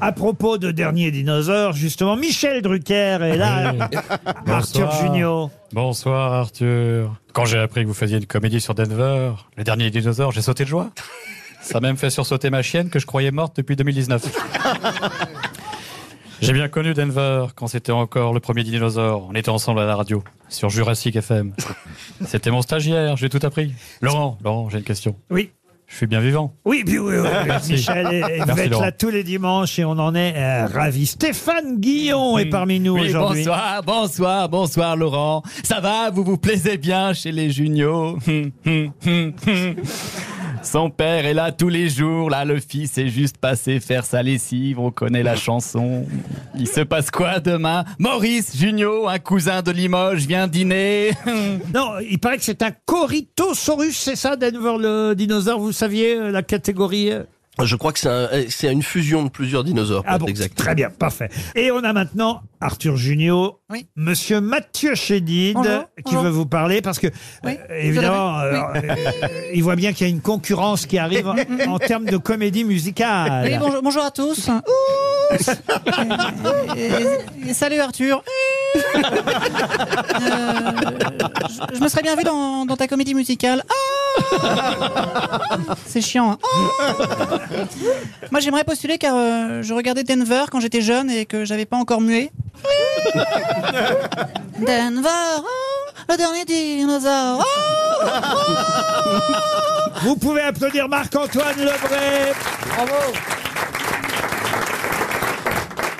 À propos de Dernier Dinosaure, justement, Michel Drucker est là. Arthur Bonsoir. Junior. Bonsoir Arthur. Quand j'ai appris que vous faisiez une comédie sur Denver, le dernier dinosaure, j'ai sauté de joie. Ça a même fait sursauter ma chienne que je croyais morte depuis 2019. J'ai bien connu Denver quand c'était encore le premier dinosaure. On était ensemble à la radio, sur Jurassic FM. C'était mon stagiaire, j'ai tout appris. Laurent, Laurent, j'ai une question. Oui. Je suis bien vivant. Oui, puis oui, oui, oui. Merci. Michel Merci, va être Laurent. là tous les dimanches et on en est euh, ravis. Stéphane Guillon est parmi nous Oui, aujourd'hui. bonsoir, bonsoir, bonsoir Laurent. Ça va, vous vous plaisez bien chez les juniors? Hum, hum, hum, hum. Son père est là tous les jours, là le fils est juste passé faire sa lessive, on connaît la chanson. Il se passe quoi demain? Maurice Junio, un cousin de Limoges, vient dîner. Non, il paraît que c'est un Corythosaurus, c'est ça, Denver le dinosaure? Vous saviez euh, la catégorie euh? Je crois que c'est un- euh, c'est une fusion de plusieurs dinosaures. Ah bon, exact. très bien, parfait. Et on a maintenant Arthur Junio, Oui. Monsieur Mathieu Chédid, Bonjour, qui bonjour. veut vous parler parce que, Oui, euh, évidemment, euh, euh, il voit bien qu'il y a une concurrence qui arrive en, en termes de comédie musicale. Oui, bonjour, bonjour à tous. Et- et- et salut Arthur. Euh, je, je me serais bien vu dans, dans ta comédie musicale. Ah C'est chiant. hein. Moi, j'aimerais postuler car euh, je regardais Denver quand j'étais jeune et que j'avais pas encore mué. Denver, oh, le dernier dinosaure. oh. Vous pouvez applaudir Marc-Antoine Lebray.